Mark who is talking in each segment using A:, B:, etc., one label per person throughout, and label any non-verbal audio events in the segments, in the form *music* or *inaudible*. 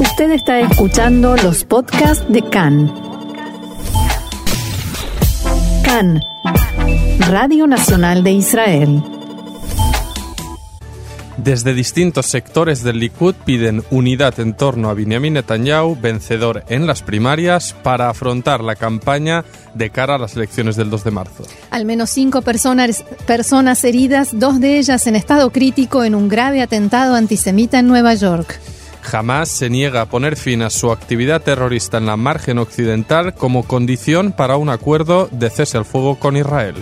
A: Usted está escuchando los podcasts de CAN. CAN, Radio Nacional de Israel.
B: Desde distintos sectores del Likud piden unidad en torno a Benjamin Netanyahu, vencedor en las primarias, para afrontar la campaña de cara a las elecciones del 2 de marzo.
C: Al menos cinco personas, personas heridas, dos de ellas en estado crítico en un grave atentado antisemita en Nueva York.
B: Jamás se niega a poner fin a su actividad terrorista en la margen occidental como condición para un acuerdo de cese al fuego con Israel.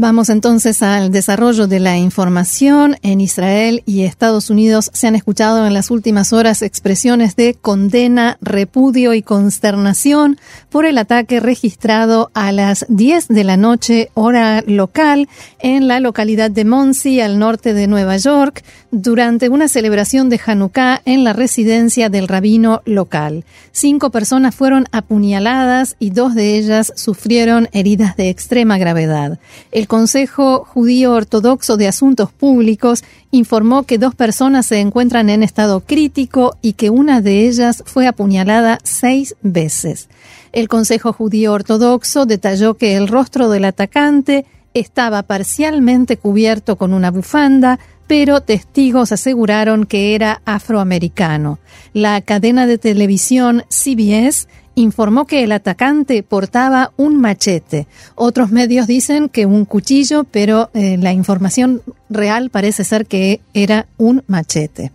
C: Vamos entonces al desarrollo de la información. En Israel y Estados Unidos se han escuchado en las últimas horas expresiones de condena, repudio y consternación por el ataque registrado a las 10 de la noche hora local en la localidad de Monsey, al norte de Nueva York, durante una celebración de Hanukkah en la residencia del rabino local. Cinco personas fueron apuñaladas y dos de ellas sufrieron heridas de extrema gravedad. El Consejo Judío Ortodoxo de Asuntos Públicos informó que dos personas se encuentran en estado crítico y que una de ellas fue apuñalada seis veces. El Consejo Judío Ortodoxo detalló que el rostro del atacante estaba parcialmente cubierto con una bufanda, pero testigos aseguraron que era afroamericano. La cadena de televisión CBS informó que el atacante portaba un machete. Otros medios dicen que un cuchillo, pero eh, la información real parece ser que era un machete.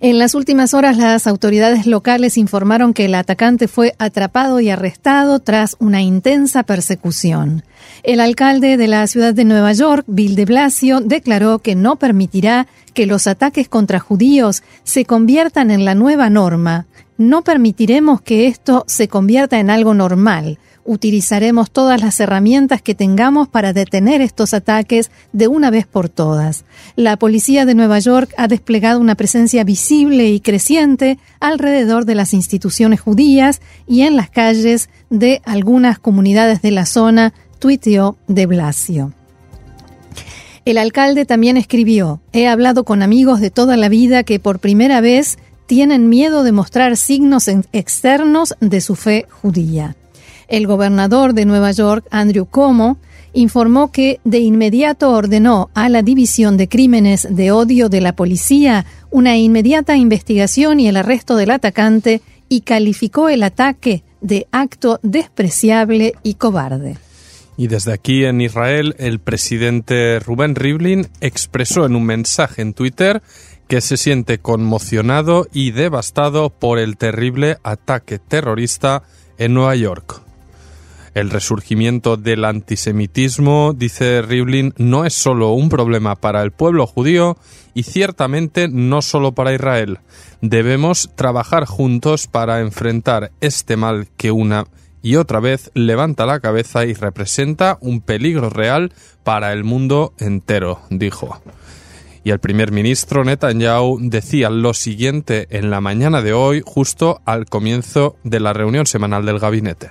C: En las últimas horas, las autoridades locales informaron que el atacante fue atrapado y arrestado tras una intensa persecución. El alcalde de la ciudad de Nueva York, Bill de Blasio, declaró que no permitirá que los ataques contra judíos se conviertan en la nueva norma. No permitiremos que esto se convierta en algo normal. Utilizaremos todas las herramientas que tengamos para detener estos ataques de una vez por todas. La policía de Nueva York ha desplegado una presencia visible y creciente alrededor de las instituciones judías y en las calles de algunas comunidades de la zona, tuiteó de Blasio. El alcalde también escribió, he hablado con amigos de toda la vida que por primera vez tienen miedo de mostrar signos externos de su fe judía. El gobernador de Nueva York, Andrew Cuomo, informó que de inmediato ordenó a la División de Crímenes de Odio de la Policía una inmediata investigación y el arresto del atacante y calificó el ataque de acto despreciable y cobarde.
B: Y desde aquí en Israel, el presidente Rubén Rivlin expresó en un mensaje en Twitter que se siente conmocionado y devastado por el terrible ataque terrorista en Nueva York. El resurgimiento del antisemitismo, dice Rivlin, no es solo un problema para el pueblo judío y ciertamente no solo para Israel. Debemos trabajar juntos para enfrentar este mal que una y otra vez levanta la cabeza y representa un peligro real para el mundo entero, dijo y el primer ministro Netanyahu decía lo siguiente en la mañana de hoy, justo al comienzo de la reunión semanal del gabinete.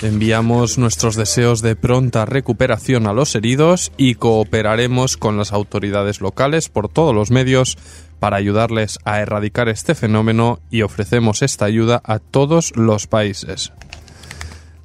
B: Enviamos nuestros deseos de pronta recuperación a los heridos y cooperaremos con las autoridades locales por todos los medios para ayudarles a erradicar este fenómeno y ofrecemos esta ayuda a todos los países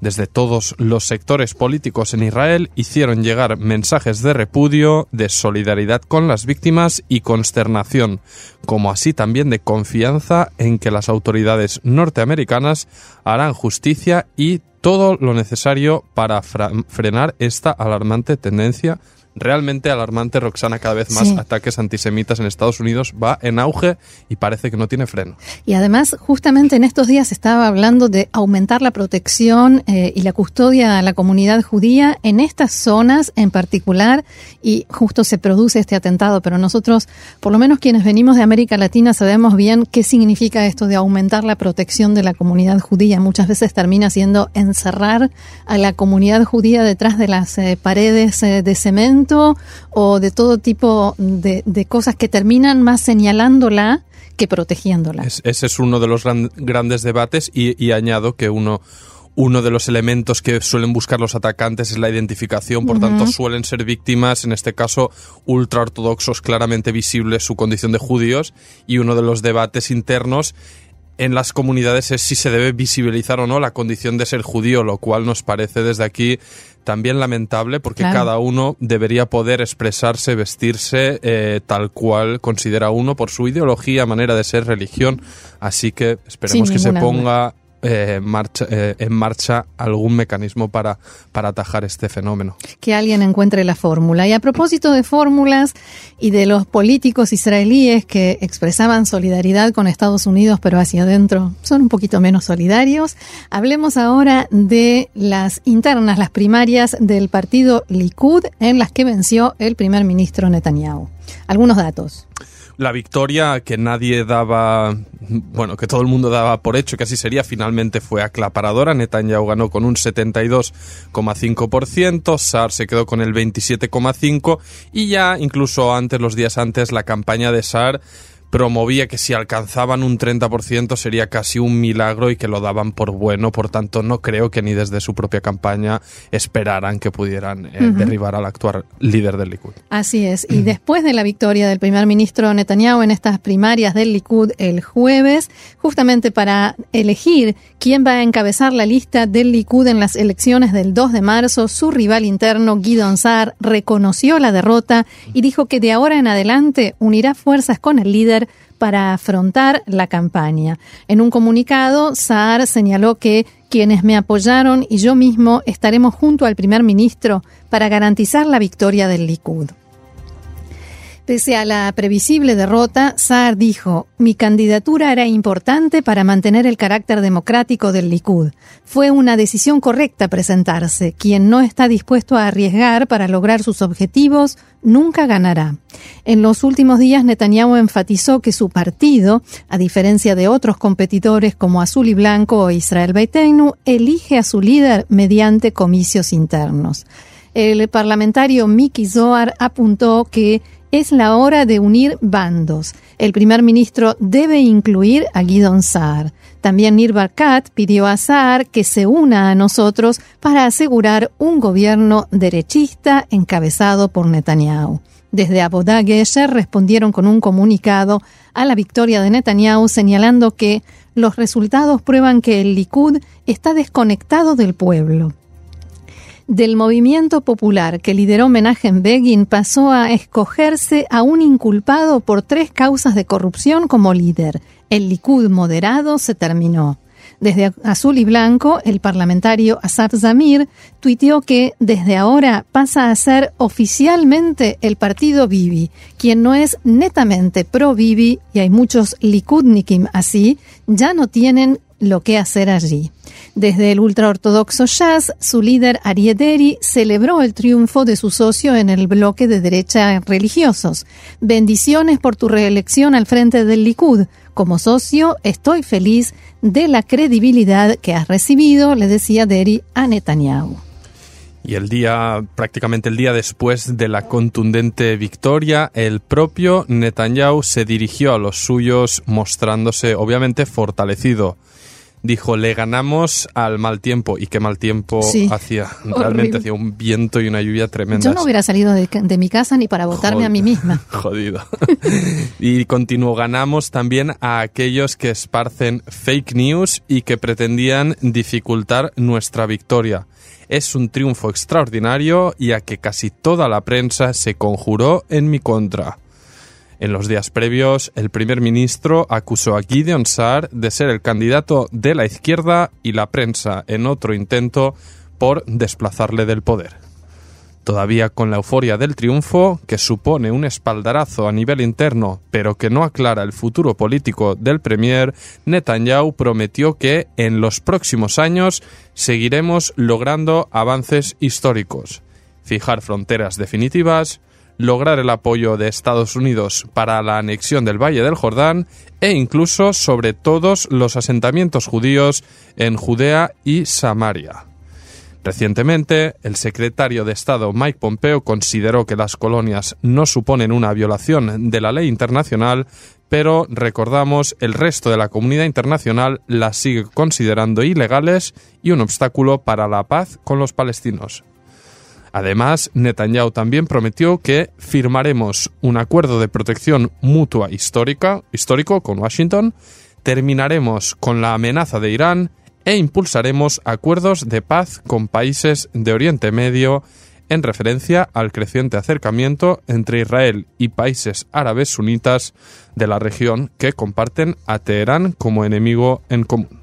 B: desde todos los sectores políticos en Israel hicieron llegar mensajes de repudio, de solidaridad con las víctimas y consternación, como así también de confianza en que las autoridades norteamericanas harán justicia y todo lo necesario para frenar esta alarmante tendencia realmente alarmante, Roxana, cada vez más ataques antisemitas en Estados Unidos va en auge y parece que no tiene freno.
C: Y además, justamente en estos días estaba hablando de aumentar la protección eh, y la custodia a la comunidad judía en estas zonas en particular y justo se produce este atentado, pero nosotros, por lo menos quienes venimos de América Latina, sabemos bien qué significa esto de aumentar la protección de la comunidad judía. Muchas veces termina siendo encerrar a la comunidad judía detrás de las eh, paredes eh, de cemento o de todo tipo de, cosas que terminan más señalándola que protegiéndola.
B: ese es uno de los grandes debates y, añado que uno uno de los elementos que suelen buscar los atacantes es la identificación, por tanto suelen ser víctimas, en este caso ultraortodoxos, claramente visibles su condición de judíos, y uno de los debates internos en las comunidades es si se debe visibilizar o no la condición de ser judío, lo cual nos parece desde aquí también lamentable porque cada uno debería poder expresarse, vestirse eh, tal cual considera uno por su ideología, manera de ser, religión. Así que esperemos que se ponga eh, marcha, eh, en marcha algún mecanismo para, para atajar este fenómeno.
C: Que alguien encuentre la fórmula. Y a propósito de fórmulas y de los políticos israelíes que expresaban solidaridad con Estados Unidos, pero hacia adentro son un poquito menos solidarios, hablemos ahora de las internas, las primarias del partido Likud, en las que venció el primer ministro Netanyahu. Algunos datos
B: la victoria que nadie daba, bueno, que todo el mundo daba por hecho que así sería, finalmente fue aclaparadora. Netanyahu ganó con un 72,5%, SAR se quedó con el 27,5% y ya incluso antes, los días antes, la campaña de SAR promovía que si alcanzaban un 30% sería casi un milagro y que lo daban por bueno, por tanto no creo que ni desde su propia campaña esperaran que pudieran eh, derribar al actual líder del Likud.
C: Así es, y después de la victoria del primer ministro Netanyahu en estas primarias del Likud el jueves, justamente para elegir quién va a encabezar la lista del Likud en las elecciones del 2 de marzo, su rival interno Guidon Saar reconoció la derrota y dijo que de ahora en adelante unirá fuerzas con el líder para afrontar la campaña. En un comunicado, Saar señaló que quienes me apoyaron y yo mismo estaremos junto al primer ministro para garantizar la victoria del Likud. Pese a la previsible derrota, Saar dijo, mi candidatura era importante para mantener el carácter democrático del Likud. Fue una decisión correcta presentarse. Quien no está dispuesto a arriesgar para lograr sus objetivos nunca ganará. En los últimos días, Netanyahu enfatizó que su partido, a diferencia de otros competidores como Azul y Blanco o Israel Beiteinu, elige a su líder mediante comicios internos. El parlamentario Miki Zohar apuntó que es la hora de unir bandos. El primer ministro debe incluir a Guidon Saar. También Nir Barkat pidió a Saar que se una a nosotros para asegurar un gobierno derechista encabezado por Netanyahu. Desde Abodá respondieron con un comunicado a la victoria de Netanyahu señalando que los resultados prueban que el Likud está desconectado del pueblo del movimiento popular que lideró Menachem Begin pasó a escogerse a un inculpado por tres causas de corrupción como líder. El Likud moderado se terminó. Desde Azul y Blanco, el parlamentario Asaf Zamir tuiteó que desde ahora pasa a ser oficialmente el partido Bibi, quien no es netamente pro Bibi, y hay muchos Likudnikim así, ya no tienen lo que hacer allí. Desde el ultraortodoxo Jazz, su líder Ariederi celebró el triunfo de su socio en el bloque de derecha religiosos. Bendiciones por tu reelección al frente del Likud. Como socio, estoy feliz de la credibilidad que has recibido, le decía Deri a Netanyahu.
B: Y el día, prácticamente el día después de la contundente victoria, el propio Netanyahu se dirigió a los suyos mostrándose obviamente fortalecido dijo, le ganamos al mal tiempo. ¿Y qué mal tiempo hacía? *laughs* Realmente hacía un viento y una lluvia tremenda.
C: Yo no hubiera salido de, mi casa ni para votarme a mí misma. *laughs*
B: Jodido. y continuó, ganamos también a aquellos que esparcen fake news y que pretendían dificultar nuestra victoria. Es un triunfo extraordinario y a que casi toda la prensa se conjuró en mi contra. En los días previos, el primer ministro acusó a Gideon Saar de ser el candidato de la izquierda y la prensa en otro intento por desplazarle del poder. Todavía con la euforia del triunfo, que supone un espaldarazo a nivel interno, pero que no aclara el futuro político del Premier, Netanyahu prometió que en los próximos años seguiremos logrando avances históricos, fijar fronteras definitivas, lograr el apoyo de Estados Unidos para la anexión del Valle del Jordán e incluso sobre todos los asentamientos judíos en Judea y Samaria. Recientemente, el secretario de Estado Mike Pompeo consideró que las colonias no suponen una violación de la ley internacional, pero recordamos, el resto de la comunidad internacional las sigue considerando ilegales y un obstáculo para la paz con los palestinos. Además, Netanyahu también prometió que firmaremos un acuerdo de protección mutua histórica, histórico con Washington, terminaremos con la amenaza de Irán e impulsaremos acuerdos de paz con países de Oriente Medio en referencia al creciente acercamiento entre Israel y países árabes sunitas de la región que comparten a Teherán como enemigo en común.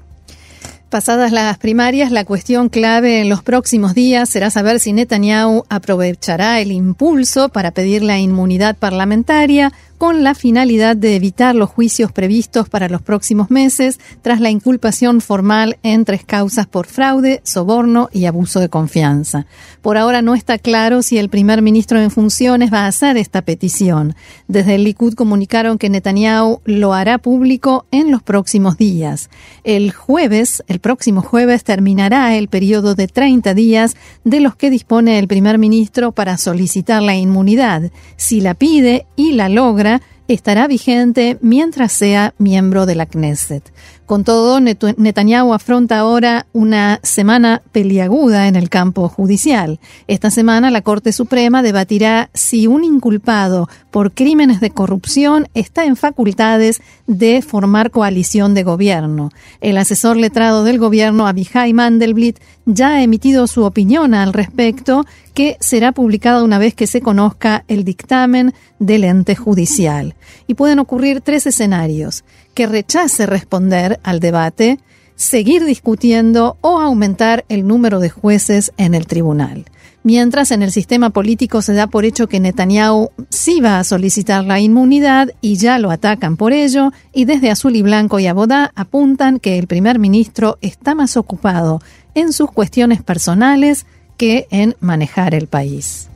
C: Pasadas las primarias, la cuestión clave en los próximos días será saber si Netanyahu aprovechará el impulso para pedir la inmunidad parlamentaria con la finalidad de evitar los juicios previstos para los próximos meses tras la inculpación formal en tres causas por fraude, soborno y abuso de confianza. Por ahora no está claro si el primer ministro en funciones va a hacer esta petición. Desde el Likud comunicaron que Netanyahu lo hará público en los próximos días. El jueves, el próximo jueves, terminará el periodo de 30 días de los que dispone el primer ministro para solicitar la inmunidad. Si la pide y la logra, estará vigente mientras sea miembro de la Knesset. Con todo, Netanyahu afronta ahora una semana peliaguda en el campo judicial. Esta semana la Corte Suprema debatirá si un inculpado por crímenes de corrupción está en facultades de formar coalición de gobierno. El asesor letrado del gobierno, Abihai Mandelblit, ya ha emitido su opinión al respecto, que será publicada una vez que se conozca el dictamen del ente judicial. Y pueden ocurrir tres escenarios que rechace responder al debate, seguir discutiendo o aumentar el número de jueces en el tribunal. Mientras en el sistema político se da por hecho que Netanyahu sí va a solicitar la inmunidad y ya lo atacan por ello, y desde Azul y Blanco y Abodá apuntan que el primer ministro está más ocupado en sus cuestiones personales que en manejar el país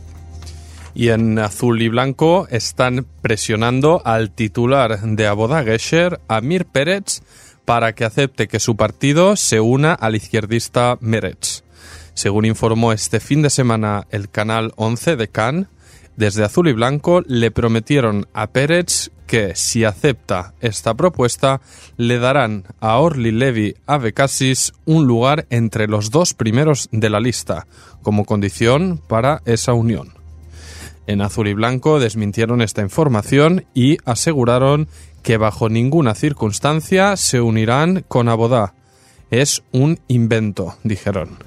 B: y en azul y blanco están presionando al titular de Aboda Gesher, Amir Pérez, para que acepte que su partido se una al izquierdista Meretz. Según informó este fin de semana el canal 11 de Cannes, desde Azul y Blanco le prometieron a Pérez que si acepta esta propuesta le darán a Orly Levy Avecasis un lugar entre los dos primeros de la lista como condición para esa unión. En azul y blanco desmintieron esta información y aseguraron que bajo ninguna circunstancia se unirán con Abodá. Es un invento, dijeron.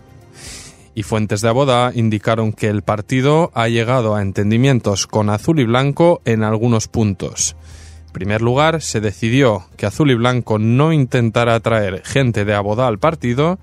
B: Y fuentes de Abodá indicaron que el partido ha llegado a entendimientos con azul y blanco en algunos puntos. En primer lugar, se decidió que azul y blanco no intentará atraer gente de Abodá al partido,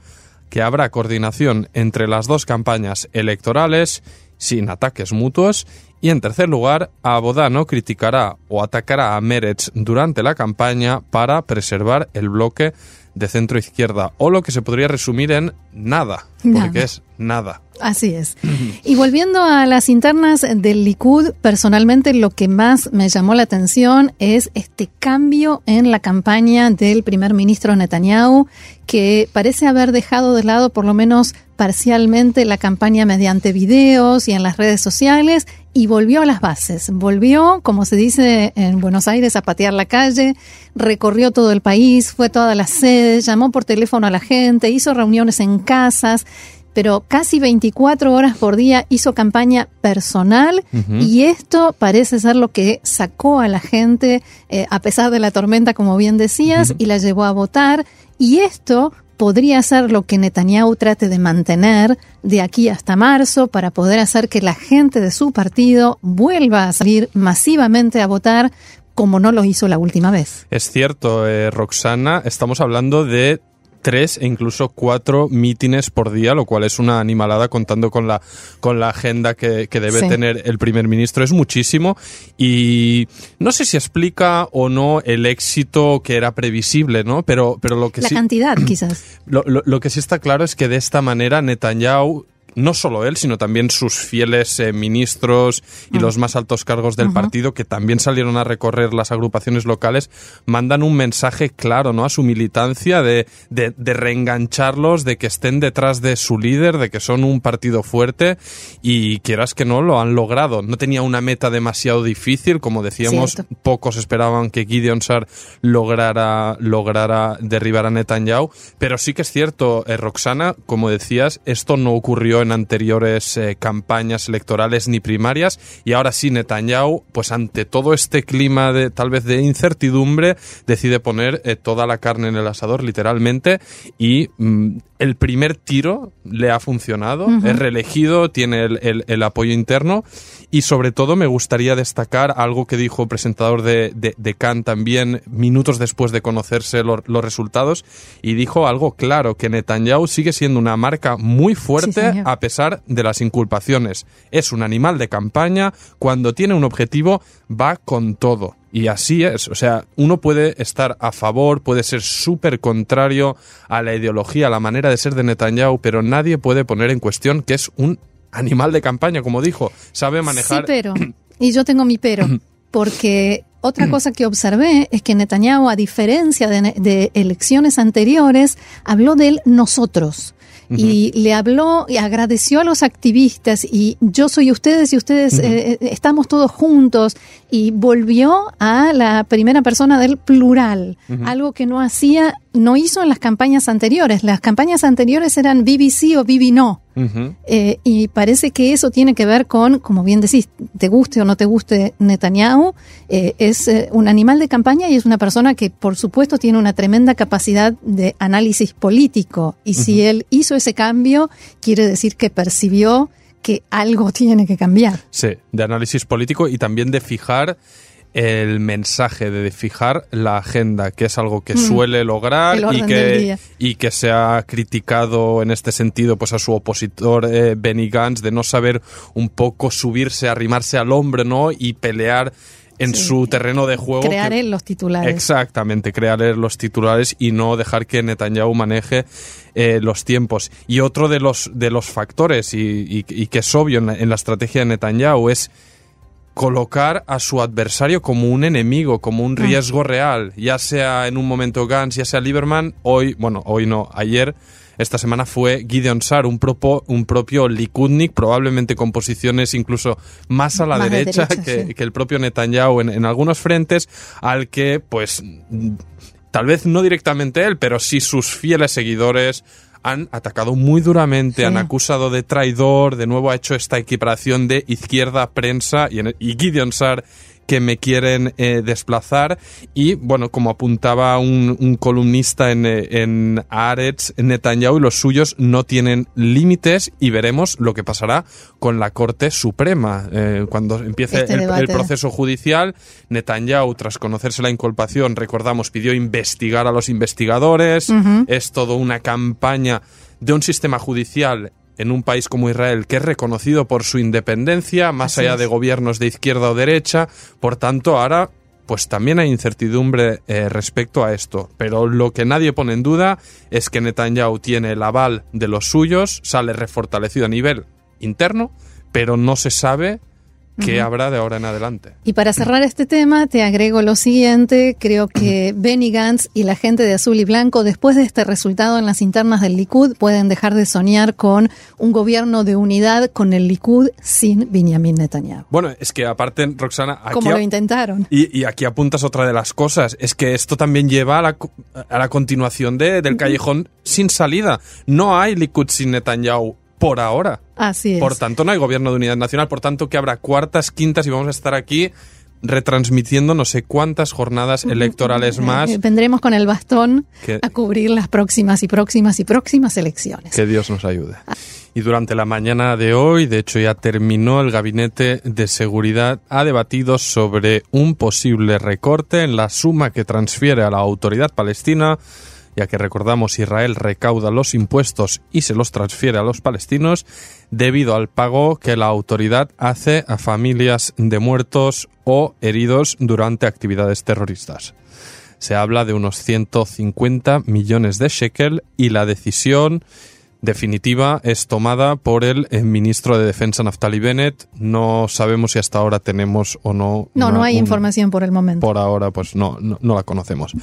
B: que habrá coordinación entre las dos campañas electorales sin ataques mutuos y en tercer lugar, Abodano criticará o atacará a Meretz durante la campaña para preservar el bloque de centro izquierda, o lo que se podría resumir en nada, porque es nada.
C: Así es. *laughs* Y volviendo a las internas del Likud, personalmente lo que más me llamó la atención es este cambio en la campaña del primer ministro Netanyahu, que parece haber dejado de lado por lo menos parcialmente la campaña mediante videos y en las redes sociales y volvió a las bases. Volvió, como se dice en Buenos Aires, a patear la calle, recorrió todo el país, fue a todas las sedes, llamó por teléfono a la gente, hizo reuniones en casas pero casi 24 horas por día hizo campaña personal y esto parece ser lo que sacó a la gente, eh, a pesar de la tormenta, como bien decías, y la llevó a votar. Y esto podría ser lo que Netanyahu trate de mantener de aquí hasta marzo para poder hacer que la gente de su partido vuelva a salir masivamente a votar como no lo hizo la última vez.
B: Es cierto, eh, Roxana, estamos hablando de tres e incluso cuatro mítines por día, lo cual es una animalada contando con la, con la agenda que, debe tener el primer ministro. Es muchísimo y no sé si explica o no el éxito que era previsible, ¿no? Pero, pero lo que
C: la
B: sí...
C: cantidad, quizás. *clears throat*
B: Lo, lo, que sí está claro es que de esta manera Netanyahu no solo él, sino también sus fieles eh, ministros y
C: Mm.
B: los más altos cargos del partido, que también salieron a recorrer las agrupaciones locales, mandan un mensaje claro ¿no? a su militancia de, de, de reengancharlos, de que estén detrás de su líder, de que son un partido fuerte y quieras que no, lo han logrado. No tenía una meta demasiado difícil, como decíamos,
C: Cierto.
B: pocos esperaban que Gideon Sar lograra, lograra derribar a Netanyahu, pero sí que es cierto, eh, Roxana, como decías, esto no ocurrió en anteriores eh, campañas electorales ni primarias. Y ahora sí Netanyahu, pues ante todo este clima de tal vez de incertidumbre, decide poner eh, toda la carne en el asador literalmente. Y mm, el primer tiro le ha funcionado, es reelegido, tiene el, el- el apoyo interno y sobre todo me gustaría destacar algo que dijo el presentador de, de, de Cannes también minutos después de conocerse lo- los resultados y dijo algo claro, que Netanyahu sigue siendo una marca muy fuerte a pesar de las inculpaciones. Es un animal de campaña, cuando tiene un objetivo va con todo. Y así es, o sea, uno puede estar a favor, puede ser súper contrario a la ideología, a la manera de ser de Netanyahu, pero nadie puede poner en cuestión que es un animal de campaña, como dijo, sabe manejar...
C: Sí, pero. Y yo tengo mi pero. Porque otra cosa que observé es que Netanyahu, a diferencia de, de elecciones anteriores, habló del nosotros. Y le habló y agradeció a los activistas y yo soy ustedes y ustedes eh, eh, estamos todos juntos y volvió a la primera persona del plural, algo que no hacía, no hizo en las campañas anteriores. Las campañas anteriores eran BBC o BB no. Eh, y parece que eso tiene que ver con, como bien decís, te guste o no te guste Netanyahu, eh, es eh, un animal de campaña y es una persona que, por supuesto, tiene una tremenda capacidad de análisis político. Y si él hizo ese cambio, quiere decir que percibió que algo tiene que cambiar.
B: Sí, de análisis político y también de fijar el mensaje, de fijar la agenda, que es algo que suele lograr
C: Mm.
B: Y que, y que se ha criticado en este sentido pues a su opositor eh, Benny Gantz de no saber un poco subirse, arrimarse al hombre, ¿no? Y pelear en
C: Sí.
B: su terreno de juego.
C: Crear
B: que-
C: él los titulares.
B: Exactamente, crear los titulares y no dejar que Netanyahu maneje eh, los tiempos. Y otro de los, de los factores, y, y- y que es obvio en la, en la estrategia de Netanyahu, es colocar a su adversario como un enemigo, como un riesgo real, ya sea en un momento Gantz, ya sea Lieberman, hoy, bueno, hoy no, ayer, esta semana fue Gideon Sar, un, propo- un propio Likudnik, probablemente con posiciones incluso más a la
C: Más de
B: derecha, que,
C: sí.
B: que el propio Netanyahu en, en algunos frentes, al que, pues, tal vez no directamente él, pero sí sus fieles seguidores han atacado muy duramente,
C: Sí.
B: han acusado de traidor, de nuevo ha hecho esta equiparación de izquierda prensa y, en- y Gideon Sar que me quieren eh, desplazar. Y bueno, como apuntaba un, un columnista en, eh, en Haaretz, Netanyahu y los suyos no tienen límites y veremos lo que pasará con la Corte Suprema. Eh, cuando empiece
C: Este
B: el proceso judicial, Netanyahu, tras conocerse la inculpación, recordamos, pidió investigar a los investigadores, es todo una campaña de un sistema judicial en un país como Israel que es reconocido por su independencia, más
C: Así
B: allá
C: es.
B: de gobiernos de izquierda o derecha, por tanto ahora pues también hay incertidumbre eh, respecto a esto. Pero lo que nadie pone en duda es que Netanyahu tiene el aval de los suyos, sale refortalecido a nivel interno, pero no se sabe qué habrá de ahora en adelante.
C: Y para cerrar este tema, te agrego lo siguiente. Creo que *clears throat* Benny Gantz y la gente de Azul y Blanco, después de este resultado en las internas del Likud, pueden dejar de soñar con un gobierno de unidad con el Likud sin Benjamin Netanyahu.
B: Bueno, es que aparte, Roxana, aquí,
C: Como lo intentaron.
B: y, y aquí apuntas otra de las cosas, es que esto también lleva a la, a la continuación de, del callejón sin salida. No hay Likud sin Netanyahu por ahora.
C: Así es.
B: Por tanto, no hay gobierno de unidad nacional, por tanto que habrá cuartas, quintas y vamos a estar aquí retransmitiendo no sé cuántas jornadas electorales más.
C: Eh, Vendremos con el bastón
B: Que-
C: a cubrir las próximas y próximas y próximas elecciones.
B: Que Dios nos ayude. Y durante la mañana de hoy, de hecho ya terminó el Gabinete de Seguridad, ha debatido sobre un posible recorte en la suma que transfiere a la autoridad palestina, ya que recordamos Israel recauda los impuestos y se los transfiere a los palestinos debido al pago que la autoridad hace a familias de muertos o heridos durante actividades terroristas. Se habla de unos 150 millones de shekel y la decisión definitiva es tomada por el, eh, ministro de Defensa Naftali Bennett. No sabemos si hasta ahora tenemos o no.
C: No, no hay información por el momento.
B: Por ahora, pues no, no, la conocemos.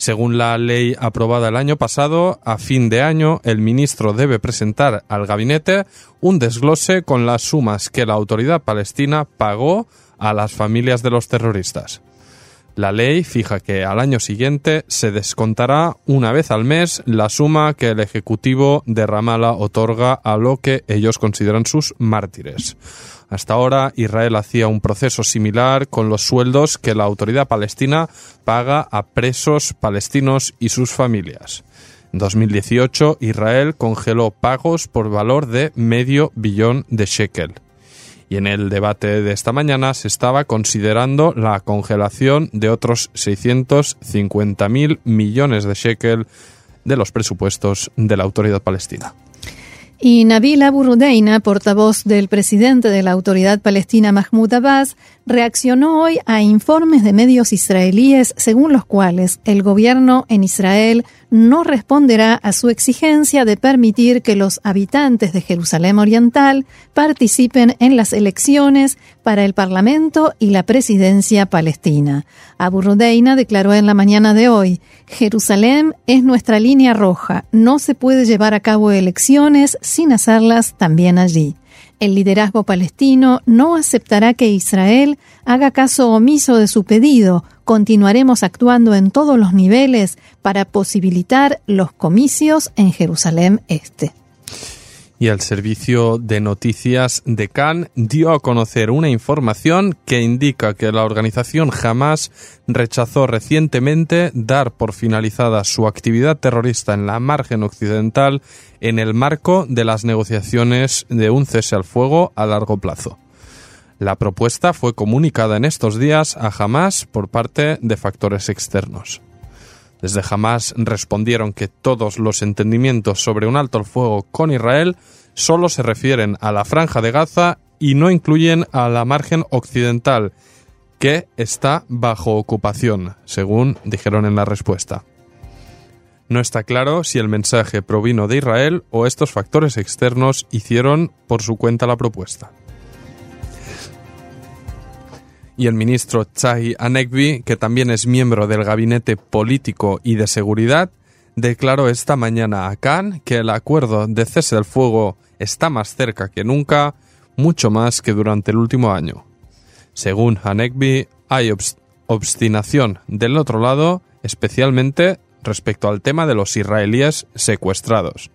B: Según la ley aprobada el año pasado, a fin de año, el ministro debe presentar al gabinete un desglose con las sumas que la autoridad palestina pagó a las familias de los terroristas. La ley fija que al año siguiente se descontará una vez al mes la suma que el Ejecutivo de Ramallah otorga a lo que ellos consideran sus mártires. Hasta ahora, Israel hacía un proceso similar con los sueldos que la autoridad palestina paga a presos palestinos y sus familias. En 2018, Israel congeló pagos por valor de medio billón de shekel y en el debate de esta mañana se estaba considerando la congelación de otros 650.000 millones de shekel de los presupuestos de la autoridad palestina.
C: Y Nabil Abu Rudeina, portavoz del presidente de la autoridad palestina Mahmoud Abbas, reaccionó hoy a informes de medios israelíes según los cuales el gobierno en Israel no responderá a su exigencia de permitir que los habitantes de Jerusalén Oriental participen en las elecciones para el Parlamento y la presidencia palestina. Abu Rudeina declaró en la mañana de hoy, Jerusalén es nuestra línea roja, no se puede llevar a cabo elecciones sin hacerlas también allí. El liderazgo palestino no aceptará que Israel haga caso omiso de su pedido. Continuaremos actuando en todos los niveles para posibilitar los comicios en Jerusalén Este
B: y el servicio de noticias de Cannes dio a conocer una información que indica que la organización Hamas rechazó recientemente dar por finalizada su actividad terrorista en la margen occidental en el marco de las negociaciones de un cese al fuego a largo plazo. La propuesta fue comunicada en estos días a Hamas por parte de factores externos. Desde jamás respondieron que todos los entendimientos sobre un alto el fuego con Israel solo se refieren a la franja de Gaza y no incluyen a la margen occidental, que está bajo ocupación, según dijeron en la respuesta. No está claro si el mensaje provino de Israel o estos factores externos hicieron por su cuenta la propuesta y el ministro Chahi Anekbi, que también es miembro del Gabinete Político y de Seguridad, declaró esta mañana a Khan que el acuerdo de cese del fuego está más cerca que nunca, mucho más que durante el último año. Según Hanekbi, hay obstinación del otro lado, especialmente respecto al tema de los israelíes secuestrados.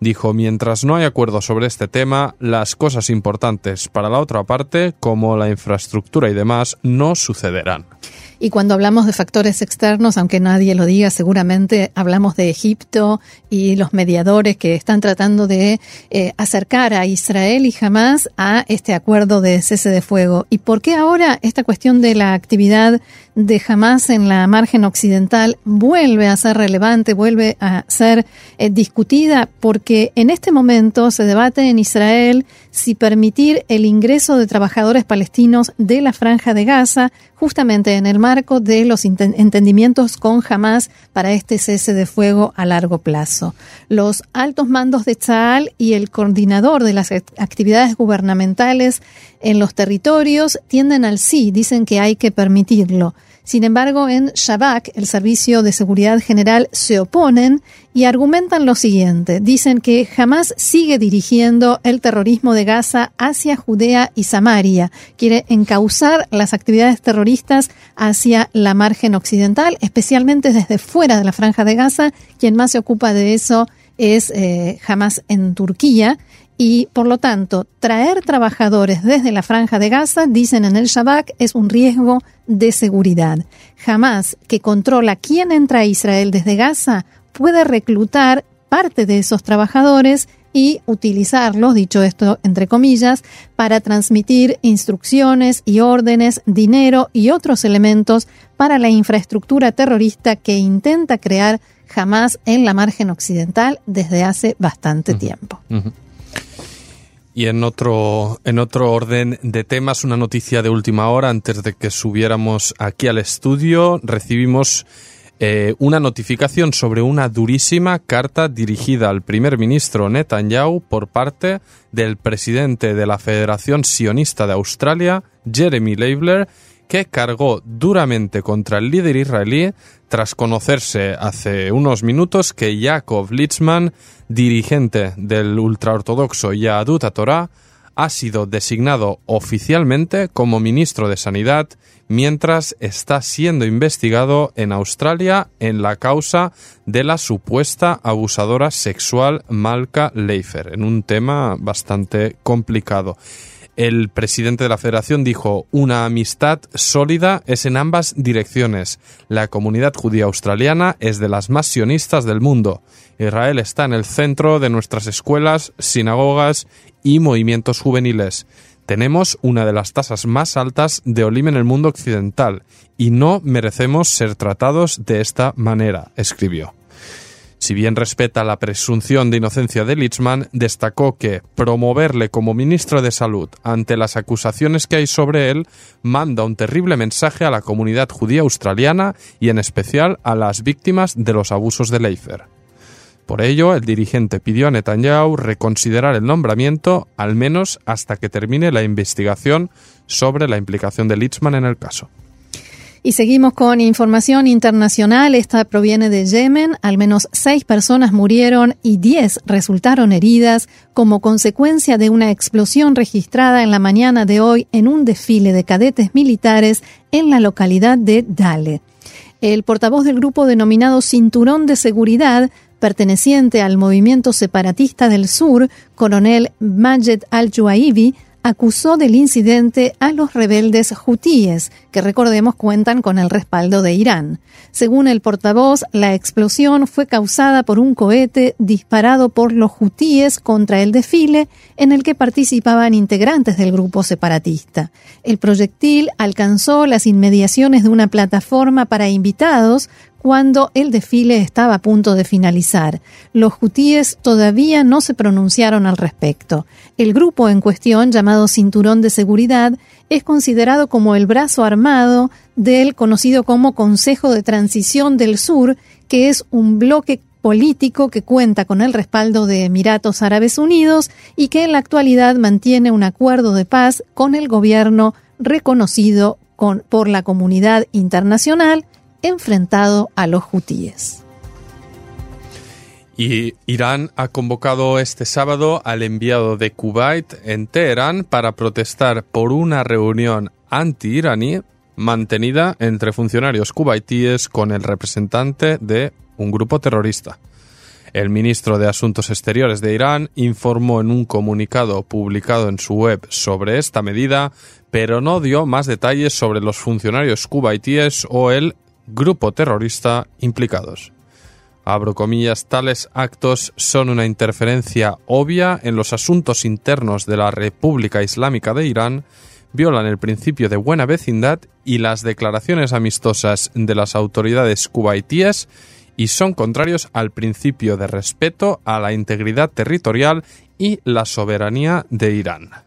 B: Dijo, mientras no hay acuerdo sobre este tema, las cosas importantes para la otra parte, como la infraestructura y demás, no sucederán.
C: Y cuando hablamos de factores externos, aunque nadie lo diga, seguramente hablamos de Egipto y los mediadores que están tratando de eh, acercar a Israel y Hamas a este acuerdo de cese de fuego. ¿Y por qué ahora esta cuestión de la actividad de Hamas en la margen occidental vuelve a ser relevante, vuelve a ser eh, discutida? Porque en este momento se debate en Israel si permitir el ingreso de trabajadores palestinos de la franja de Gaza justamente en el marco de los entendimientos con Hamas para este cese de fuego a largo plazo. Los altos mandos de Tzal y el coordinador de las actividades gubernamentales en los territorios tienden al sí, dicen que hay que permitirlo. Sin embargo, en Shabak, el Servicio de Seguridad General, se oponen y argumentan lo siguiente. Dicen que jamás sigue dirigiendo el terrorismo de Gaza hacia Judea y Samaria. Quiere encauzar las actividades terroristas hacia la margen occidental, especialmente desde fuera de la franja de Gaza. Quien más se ocupa de eso es eh, Hamas en Turquía y por lo tanto traer trabajadores desde la franja de Gaza, dicen en el Shabak, es un riesgo de seguridad. Jamás que controla quién entra a Israel desde Gaza puede reclutar parte de esos trabajadores y utilizarlos, dicho esto entre comillas, para transmitir instrucciones y órdenes, dinero y otros elementos para la infraestructura terrorista que intenta crear jamás en la margen occidental desde hace bastante tiempo.
B: Y en otro, en otro orden de temas, una noticia de última hora, antes de que subiéramos aquí al estudio, recibimos eh, una notificación sobre una durísima carta dirigida al primer ministro Netanyahu por parte del presidente de la Federación Sionista de Australia, Jeremy Leibler, que cargó duramente contra el líder israelí tras conocerse hace unos minutos que Yaakov Litzman, dirigente del ultraortodoxo Yahadut Torah, ha sido designado oficialmente como ministro de Sanidad mientras está siendo investigado en Australia en la causa de la supuesta abusadora sexual Malka Leifer, en un tema bastante complicado. El presidente de la federación dijo, una amistad sólida es en ambas direcciones. La comunidad judía australiana es de las más sionistas del mundo. Israel está en el centro de nuestras escuelas, sinagogas y movimientos juveniles. Tenemos una de las tasas más altas de Olim en el mundo occidental y no merecemos ser tratados de esta manera, escribió. Si bien respeta la presunción de inocencia de Litzman, destacó que promoverle como ministro de Salud ante las acusaciones que hay sobre él manda un terrible mensaje a la comunidad judía australiana y en especial a las víctimas de los abusos de Leifer. Por ello, el dirigente pidió a Netanyahu reconsiderar el nombramiento al menos hasta que termine la investigación sobre la implicación de Litzman en el caso.
C: Y seguimos con información internacional. Esta proviene de Yemen. Al menos seis personas murieron y diez resultaron heridas como consecuencia de una explosión registrada en la mañana de hoy en un desfile de cadetes militares en la localidad de Dale. El portavoz del grupo denominado Cinturón de Seguridad perteneciente al movimiento separatista del sur, coronel Majed al-Juaibi, acusó del incidente a los rebeldes hutíes, que recordemos cuentan con el respaldo de Irán. Según el portavoz, la explosión fue causada por un cohete disparado por los hutíes contra el desfile en el que participaban integrantes del grupo separatista. El proyectil alcanzó las inmediaciones de una plataforma para invitados, cuando el desfile estaba a punto de finalizar. Los hutíes todavía no se pronunciaron al respecto. El grupo en cuestión, llamado Cinturón de Seguridad, es considerado como el brazo armado del conocido como Consejo de Transición del Sur, que es un bloque político que cuenta con el respaldo de Emiratos Árabes Unidos y que en la actualidad mantiene un acuerdo de paz con el gobierno reconocido por la comunidad internacional enfrentado a los hutíes.
B: Irán ha convocado este sábado al enviado de Kuwait en Teherán para protestar por una reunión anti-iraní mantenida entre funcionarios kuwaitíes con el representante de un grupo terrorista. El ministro de Asuntos Exteriores de Irán informó en un comunicado publicado en su web sobre esta medida, pero no dio más detalles sobre los funcionarios kuwaitíes o el grupo terrorista implicados. Abro comillas, tales actos son una interferencia obvia en los asuntos internos de la República Islámica de Irán, violan el principio de buena vecindad y las declaraciones amistosas de las autoridades cubaitíes y son contrarios al principio de respeto a la integridad territorial y la soberanía de Irán.